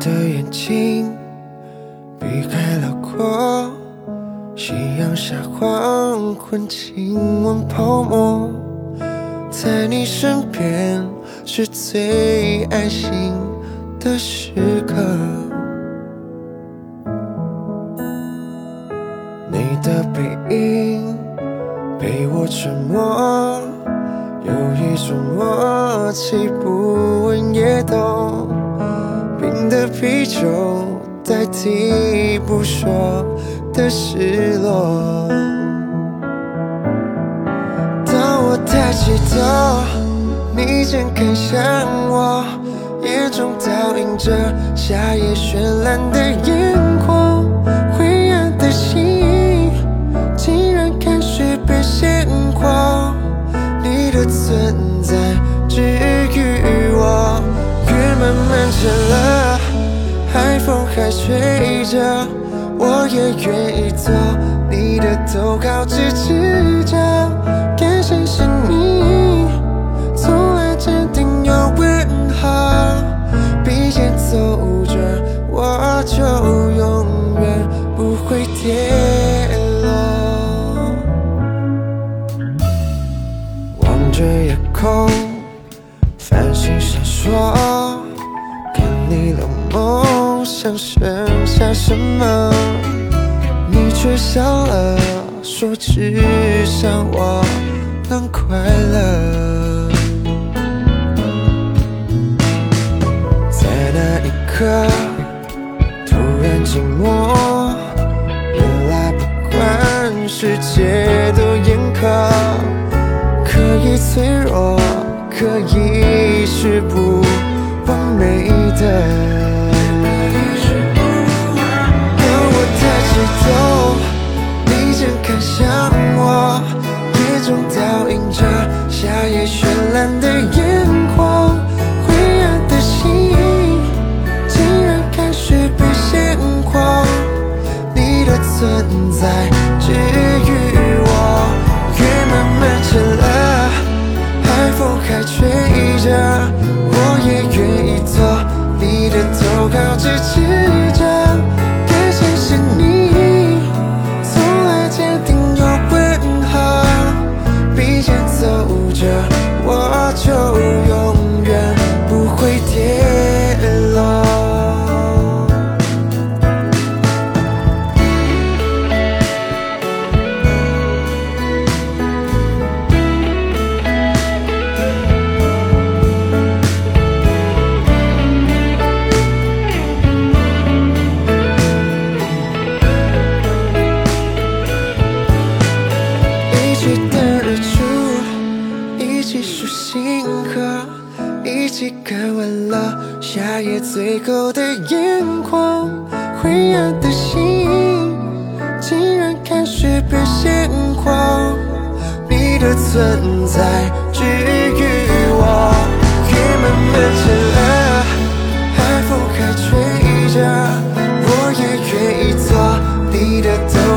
的眼睛避开了过夕阳下黄昏亲吻泡沫，在你身边是最安心的时刻。你的背影陪我沉默，有一种默契不问也懂。的啤酒代替不说的失落。当我抬起头，你正看向我，眼中倒映着夏夜绚烂的烟火，灰暗的心竟然开始被鲜活。你的存在治愈我，雨慢慢沉了，海风还吹着，我也愿意做你的头靠至赤脚，感谢是你，从来坚定又问好，并肩走着，我就永远不会跌落。望着夜空，繁星闪烁，想剩下什么？你却笑了，说只想我能快乐。在那一刻，突然寂寞，原来不管世界多严苛。可以脆弱，可以是不完美的。抬起一起看完了夏夜最后的烟火，灰暗的心竟然开始变鲜活，你的存在治愈我，夜慢慢沉了，海风还吹着，我也愿意做你的灯。